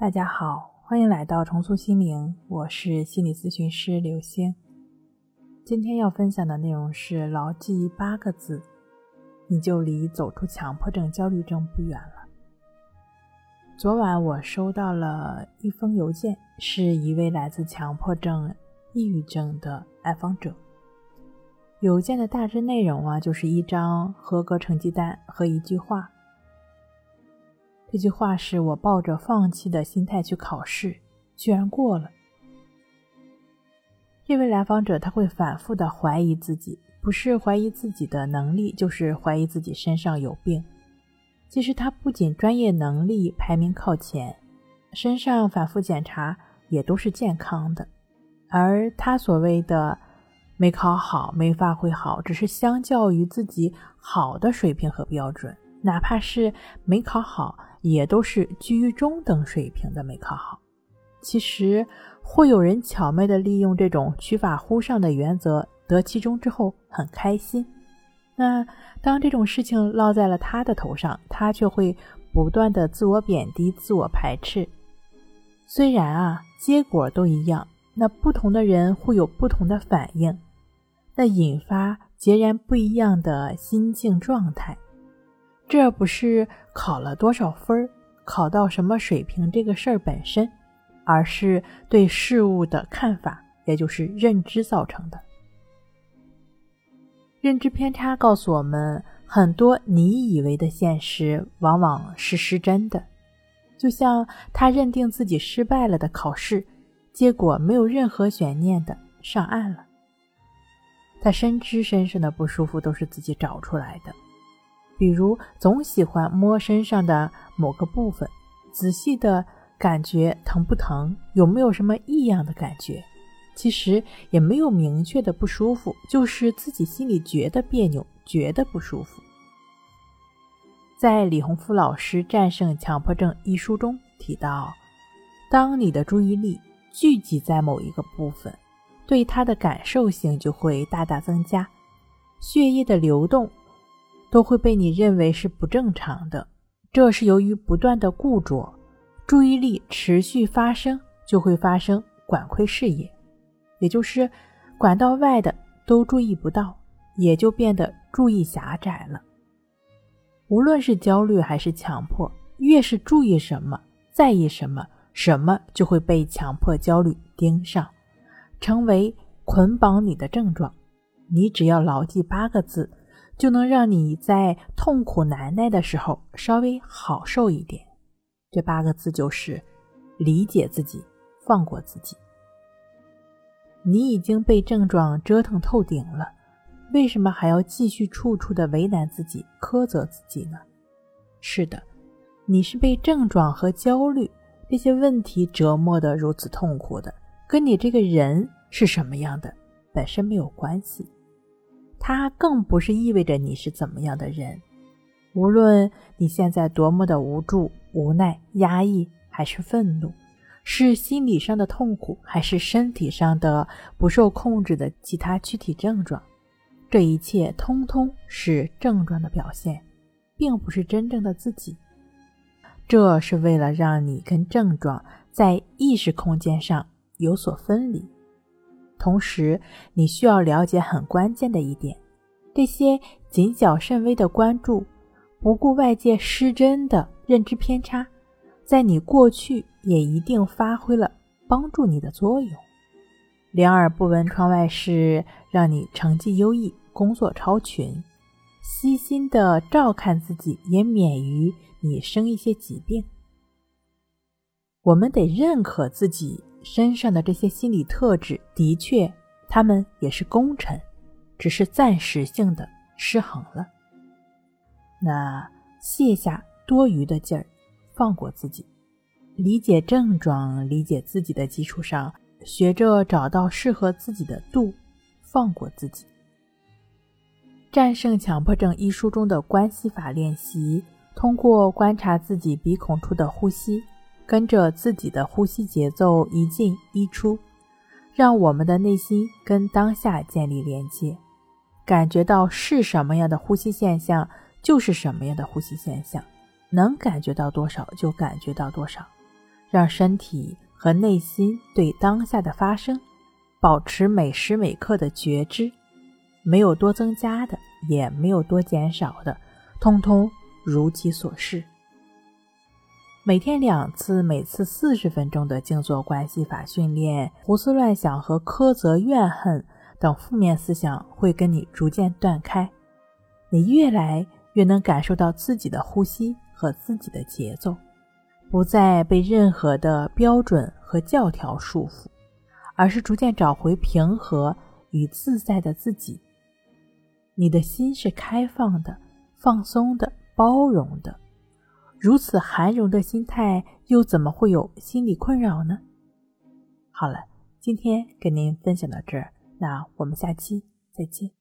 大家好，欢迎来到重塑心灵，我是心理咨询师刘星。今天要分享的内容是：牢记八个字，你就离走出强迫症、焦虑症不远了。昨晚我收到了一封邮件，是一位来自强迫症、抑郁症的来访者。邮件的大致内容啊，就是一张合格成绩单和一句话。这句话是我抱着放弃的心态去考试，居然过了。这位来访者他会反复的怀疑自己，不是怀疑自己的能力，就是怀疑自己身上有病。其实他不仅专业能力排名靠前，身上反复检查也都是健康的，而他所谓的没考好、没发挥好，只是相较于自己好的水平和标准，哪怕是没考好。也都是居于中等水平的没考好。其实会有人巧妙的利用这种取法乎上的原则得其中之后很开心。那当这种事情落在了他的头上，他却会不断的自我贬低、自我排斥。虽然啊结果都一样，那不同的人会有不同的反应，那引发截然不一样的心境状态。这不是考了多少分考到什么水平这个事儿本身，而是对事物的看法，也就是认知造成的。认知偏差告诉我们，很多你以为的现实，往往是失真的。就像他认定自己失败了的考试，结果没有任何悬念的上岸了。他深知身上的不舒服都是自己找出来的。比如，总喜欢摸身上的某个部分，仔细的感觉疼不疼，有没有什么异样的感觉？其实也没有明确的不舒服，就是自己心里觉得别扭，觉得不舒服。在李洪福老师《战胜强迫症》一书中提到，当你的注意力聚集在某一个部分，对它的感受性就会大大增加，血液的流动。都会被你认为是不正常的，这是由于不断的固着，注意力持续发生，就会发生管窥视野，也就是管道外的都注意不到，也就变得注意狭窄了。无论是焦虑还是强迫，越是注意什么，在意什么，什么就会被强迫、焦虑盯上，成为捆绑你的症状。你只要牢记八个字。就能让你在痛苦难耐的时候稍微好受一点。这八个字就是理解自己，放过自己。你已经被症状折腾透顶了，为什么还要继续处处的为难自己、苛责自己呢？是的，你是被症状和焦虑这些问题折磨的如此痛苦的，跟你这个人是什么样的本身没有关系。它更不是意味着你是怎么样的人，无论你现在多么的无助、无奈、压抑，还是愤怒，是心理上的痛苦，还是身体上的不受控制的其他躯体症状，这一切通通是症状的表现，并不是真正的自己。这是为了让你跟症状在意识空间上有所分离。同时，你需要了解很关键的一点：这些谨小慎微的关注，不顾外界失真的认知偏差，在你过去也一定发挥了帮助你的作用。两耳不闻窗外事，让你成绩优异，工作超群，细心的照看自己，也免于你生一些疾病。我们得认可自己。身上的这些心理特质，的确，他们也是功臣，只是暂时性的失衡了。那卸下多余的劲儿，放过自己，理解症状，理解自己的基础上，学着找到适合自己的度，放过自己。战胜强迫症一书中的关系法练习，通过观察自己鼻孔处的呼吸。跟着自己的呼吸节奏一进一出，让我们的内心跟当下建立连接，感觉到是什么样的呼吸现象就是什么样的呼吸现象，能感觉到多少就感觉到多少，让身体和内心对当下的发生保持每时每刻的觉知，没有多增加的，也没有多减少的，通通如其所是。每天两次，每次四十分钟的静坐关系法训练，胡思乱想和苛责、怨恨等负面思想会跟你逐渐断开，你越来越能感受到自己的呼吸和自己的节奏，不再被任何的标准和教条束缚，而是逐渐找回平和与自在的自己。你的心是开放的、放松的、包容的。如此含容的心态，又怎么会有心理困扰呢？好了，今天跟您分享到这儿，那我们下期再见。